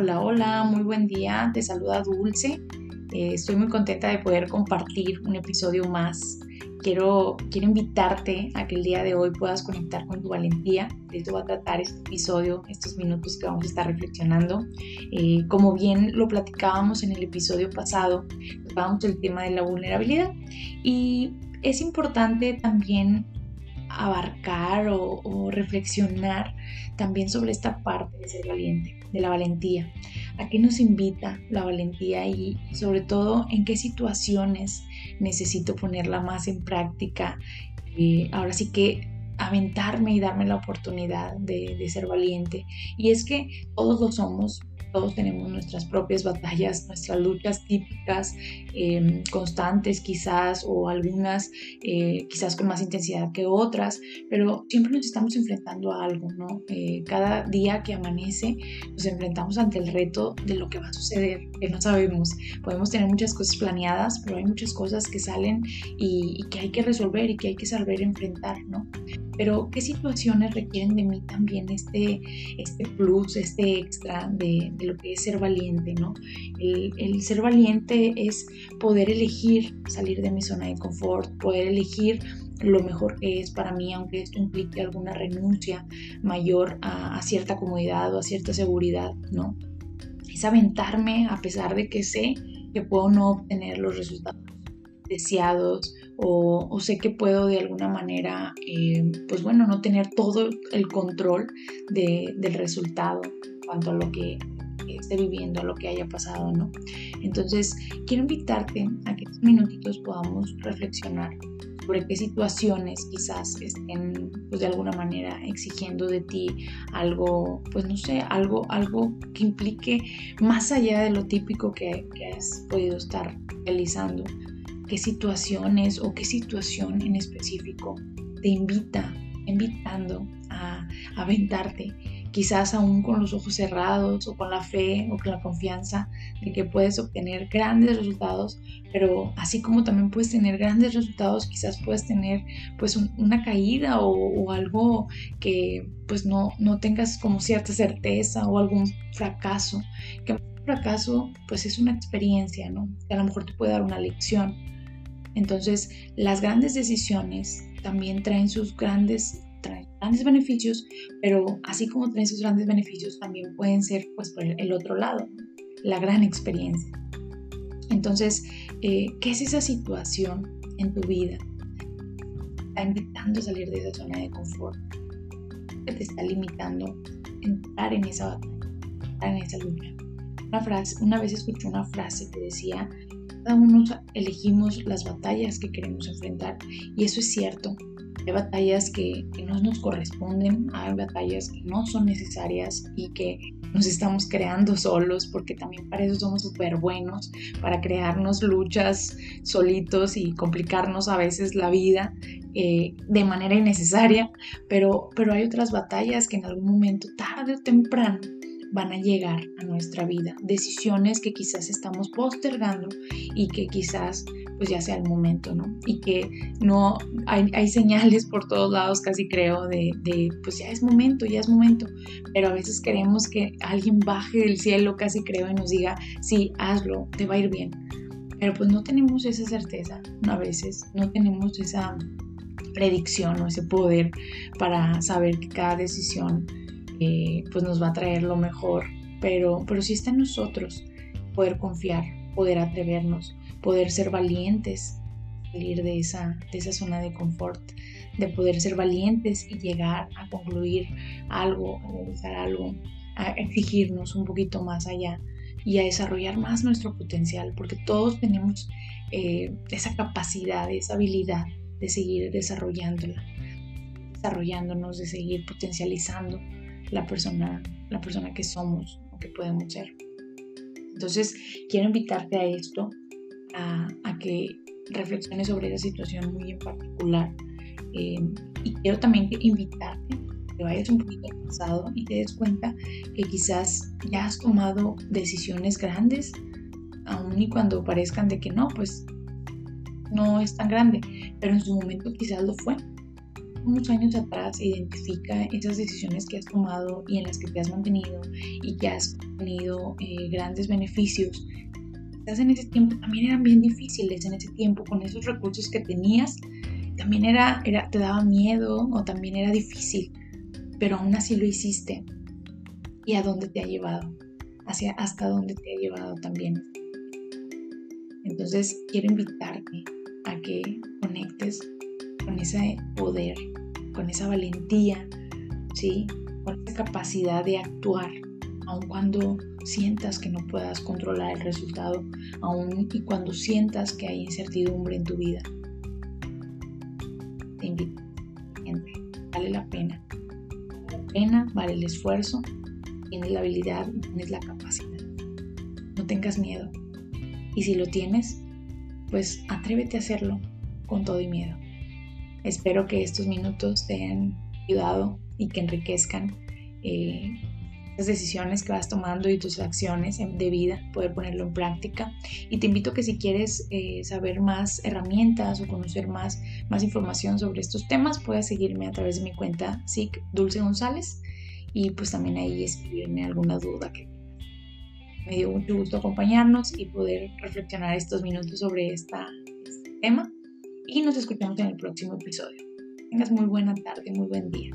Hola, hola, muy buen día. Te saluda Dulce. Eh, estoy muy contenta de poder compartir un episodio más. Quiero, quiero invitarte a que el día de hoy puedas conectar con tu valentía. Esto va a tratar este episodio, estos minutos que vamos a estar reflexionando. Eh, como bien lo platicábamos en el episodio pasado, tocábamos el tema de la vulnerabilidad y es importante también abarcar o, reflexionar también sobre esta parte de ser valiente, de la valentía. ¿A qué nos invita la valentía y sobre todo en qué situaciones necesito ponerla más en práctica? Eh, ahora sí que aventarme y darme la oportunidad de, de, ser valiente. Y es que todos lo somos, todos tenemos nuestras propias batallas, nuestras luchas típicas, em, constantes quizás, o algunas eh, quizás con más intensidad que otras, pero siempre nos estamos enfrentando a algo, ¿no? Eh, cada día que amanece nos enfrentamos ante el reto de lo que va a suceder, que no sabemos. Podemos tener muchas cosas planeadas, pero hay muchas cosas que salen y, y que hay que resolver y que hay que saber enfrentar, ¿no? Pero ¿qué situaciones requieren de mí también este, este plus, este extra de, de lo que es ser valiente, ¿no? El, el, ser valiente es poder elegir salir de mi zona de confort, poder elegir lo mejor que es para mí, aunque esto implique alguna renuncia mayor a, a cierta comodidad o a cierta seguridad, ¿no? Es aventarme a pesar de que sé que puedo no obtener los resultados deseados o, sé que puedo de alguna manera, eh, pues bueno, no tener todo el control de, del resultado cuanto a lo que esté viviendo, a lo que haya pasado, ¿no? Entonces, quiero invitarte a que estos minutitos podamos reflexionar sobre qué situaciones quizás estén pues de alguna manera exigiendo de ti algo, pues no sé, algo, algo que implique más allá de lo típico que has podido estar realizando qué situaciones o qué situación en específico te invita, invitando a, aventarte, quizás aún con los ojos cerrados o con la fe o con la confianza de que puedes obtener grandes resultados, pero así como también puedes tener grandes resultados, quizás puedes tener pues una caída o, o, algo que pues no, no tengas como cierta certeza o algún fracaso, que un fracaso pues es una experiencia, ¿no? Que a lo mejor te puede dar una lección, entonces, las grandes decisiones también traen sus grandes, grandes beneficios, pero así como traen sus grandes beneficios, también pueden ser pues por el otro lado, la gran experiencia. Entonces, eh, ¿qué es esa situación en tu vida? Está invitando a salir de esa zona de confort, que te está limitando entrar en esa batalla, entrar en esa lucha. Una, frase, una vez escuché una frase que decía, cada uno elegimos las batallas que queremos enfrentar y eso es cierto. Hay batallas que, no nos corresponden, hay batallas que no son necesarias y que nos estamos creando solos porque también para eso somos súper buenos, para crearnos luchas solitos y complicarnos a veces la vida eh, de manera innecesaria, pero, pero hay otras batallas que en algún momento, tarde o temprano, van a llegar a nuestra vida. Decisiones que quizás estamos postergando y que quizás pues ya sea el momento, ¿no? Y que no hay, hay señales por todos lados, casi creo, de, de, pues ya es momento, ya es momento. Pero a veces queremos que alguien baje del cielo, casi creo, y nos diga, sí, hazlo, te va a ir bien. Pero pues no tenemos esa certeza, a veces no tenemos esa predicción o ese poder para saber que cada decisión pues nos va a traer lo mejor, pero, pero sí está en nosotros poder confiar, poder atrevernos, poder ser valientes, salir de esa, de esa zona de confort, de poder ser valientes y llegar a concluir algo, a realizar algo, a exigirnos un poquito más allá y a desarrollar más nuestro potencial, porque todos tenemos eh, esa capacidad, esa habilidad de seguir desarrollándola, desarrollándonos, de seguir potencializando la persona, la persona que somos o que podemos ser. Entonces, quiero invitarte a esto, a, que reflexiones sobre esa situación muy en particular. Eh, y quiero también invitarte que vayas un poquito al pasado y te des cuenta que quizás ya has tomado decisiones grandes, aun y cuando parezcan de que no, pues no es tan grande, pero en su momento quizás lo fue. Unos años atrás, identifica esas decisiones que has tomado y en las que te has mantenido y que has tenido eh, grandes beneficios. Quizás en ese tiempo también eran bien difíciles, en ese tiempo con esos recursos que tenías, también era, era, te daba miedo o también era difícil, pero aún así lo hiciste. ¿Y a dónde te ha llevado? Hacia, hasta dónde te ha llevado también. Entonces quiero invitarte a que conectes con ese poder, con esa valentía, ¿sí? con esa capacidad de actuar, aun cuando sientas que no puedas controlar el resultado, aun y cuando sientas que hay incertidumbre en tu vida. Te invito, gente, vale la pena. Vale la pena, vale el esfuerzo, tienes la habilidad, tienes la capacidad. No tengas miedo. Y si lo tienes, pues atrévete a hacerlo con todo y miedo. Espero que estos minutos te hayan ayudado y que enriquezcan eh, las decisiones que vas tomando y tus acciones de vida, poder ponerlo en práctica. Y te invito que si quieres eh, saber más herramientas o conocer más, más información sobre estos temas, puedas seguirme a través de mi cuenta SIC Dulce González y pues también ahí escribirme alguna duda que me dio mucho gusto acompañarnos y poder reflexionar estos minutos sobre este tema y nos escuchamos en el próximo episodio. Tengas muy buena tarde, muy buen día.